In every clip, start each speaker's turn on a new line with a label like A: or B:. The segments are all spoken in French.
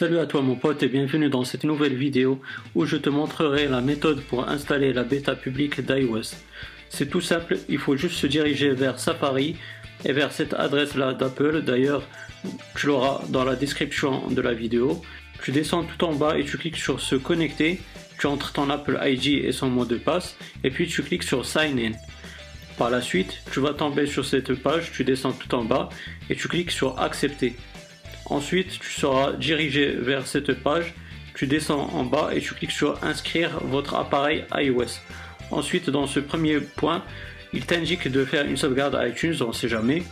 A: Salut à toi mon pote et bienvenue dans cette nouvelle vidéo où je te montrerai la méthode pour installer la bêta publique d'iOS. C'est tout simple, il faut juste se diriger vers Safari et vers cette adresse là d'Apple. D'ailleurs, tu l'auras dans la description de la vidéo. Tu descends tout en bas et tu cliques sur se connecter. Tu entres ton Apple ID et son mot de passe et puis tu cliques sur Sign In. Par la suite, tu vas tomber sur cette page, tu descends tout en bas et tu cliques sur accepter. Ensuite, tu seras dirigé vers cette page, tu descends en bas et tu cliques sur inscrire votre appareil iOS. Ensuite, dans ce premier point, il t'indique de faire une sauvegarde à iTunes, on ne sait jamais.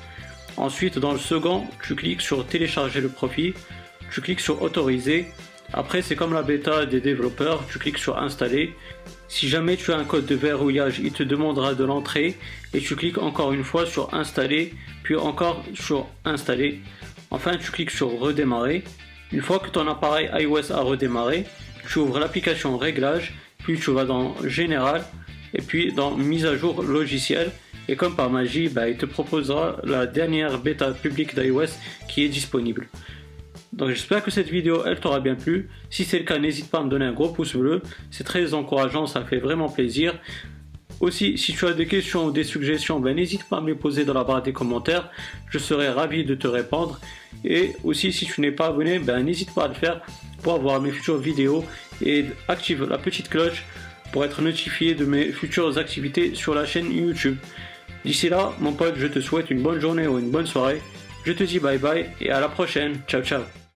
A: Ensuite, dans le second, tu cliques sur télécharger le profil, tu cliques sur autoriser. Après, c'est comme la bêta des développeurs, tu cliques sur installer si jamais tu as un code de verrouillage, il te demandera de l'entrer et tu cliques encore une fois sur installer, puis encore sur installer. Enfin, tu cliques sur redémarrer. Une fois que ton appareil iOS a redémarré, tu ouvres l'application réglage, puis tu vas dans général et puis dans mise à jour logiciel. Et comme par magie, bah, il te proposera la dernière bêta publique d'iOS qui est disponible. Donc j'espère que cette vidéo elle t'aura bien plu. Si c'est le cas, n'hésite pas à me donner un gros pouce bleu. C'est très encourageant, ça fait vraiment plaisir. Aussi, si tu as des questions ou des suggestions, ben, n'hésite pas à me les poser dans la barre des commentaires. Je serai ravi de te répondre. Et aussi, si tu n'es pas abonné, ben, n'hésite pas à le faire pour avoir mes futures vidéos et active la petite cloche pour être notifié de mes futures activités sur la chaîne YouTube. D'ici là, mon pote, je te souhaite une bonne journée ou une bonne soirée. Je te dis bye bye et à la prochaine. Ciao ciao.